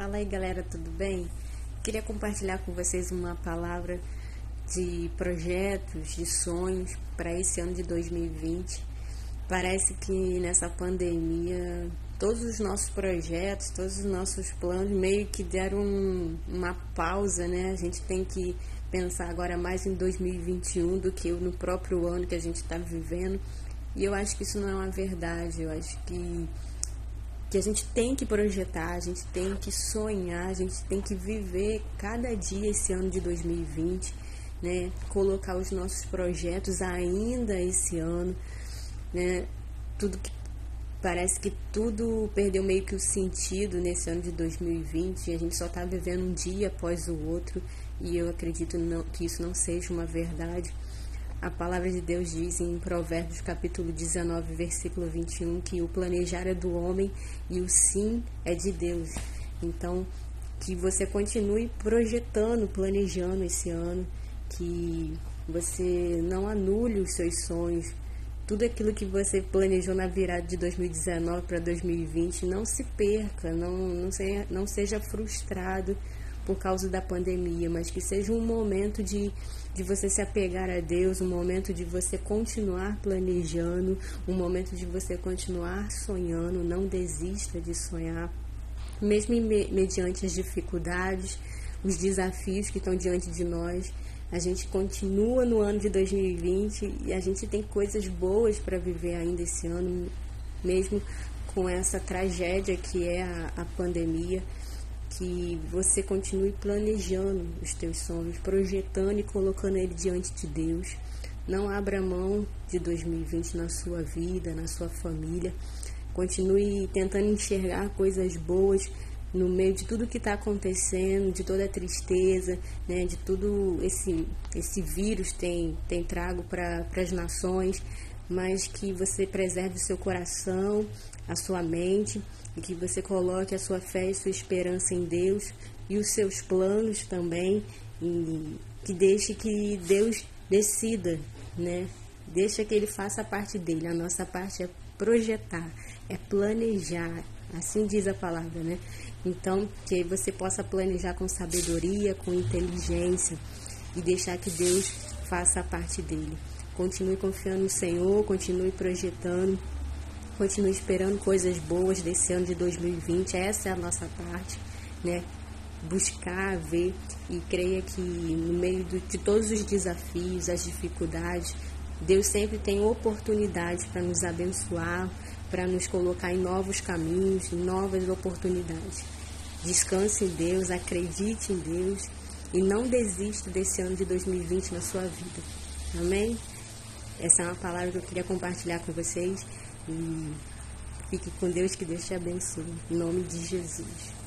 Fala aí galera, tudo bem? Queria compartilhar com vocês uma palavra de projetos, de sonhos para esse ano de 2020. Parece que nessa pandemia todos os nossos projetos, todos os nossos planos meio que deram uma pausa, né? A gente tem que pensar agora mais em 2021 do que no próprio ano que a gente está vivendo. E eu acho que isso não é uma verdade. Eu acho que que a gente tem que projetar, a gente tem que sonhar, a gente tem que viver cada dia esse ano de 2020, né? Colocar os nossos projetos ainda esse ano, né? Tudo que parece que tudo perdeu meio que o sentido nesse ano de 2020 e a gente só está vivendo um dia após o outro e eu acredito não, que isso não seja uma verdade. A palavra de Deus diz em Provérbios capítulo 19, versículo 21, que o planejar é do homem e o sim é de Deus. Então, que você continue projetando, planejando esse ano, que você não anule os seus sonhos. Tudo aquilo que você planejou na virada de 2019 para 2020, não se perca, não, não, seja, não seja frustrado por causa da pandemia, mas que seja um momento de, de você se apegar a Deus, um momento de você continuar planejando, um momento de você continuar sonhando, não desista de sonhar, mesmo mediante as dificuldades, os desafios que estão diante de nós. A gente continua no ano de 2020 e a gente tem coisas boas para viver ainda esse ano, mesmo com essa tragédia que é a, a pandemia que você continue planejando os teus sonhos, projetando e colocando ele diante de Deus. Não abra mão de 2020 na sua vida, na sua família. Continue tentando enxergar coisas boas no meio de tudo que está acontecendo, de toda a tristeza, né, de tudo esse esse vírus tem tem trago para as nações, mas que você preserve o seu coração, a sua mente e que você coloque a sua fé e sua esperança em Deus e os seus planos também e que deixe que Deus decida, né? Deixa que ele faça a parte dele. A nossa parte é projetar, é planejar. Assim diz a palavra, né? Então, que você possa planejar com sabedoria, com inteligência e deixar que Deus faça a parte dele. Continue confiando no Senhor, continue projetando continue esperando coisas boas desse ano de 2020. Essa é a nossa parte, né? Buscar, ver e creia que no meio de todos os desafios, as dificuldades, Deus sempre tem oportunidades para nos abençoar, para nos colocar em novos caminhos, em novas oportunidades. Descanse em Deus, acredite em Deus e não desista desse ano de 2020 na sua vida. Amém? Essa é uma palavra que eu queria compartilhar com vocês. E fique com Deus, que Deus te abençoe. Em nome de Jesus.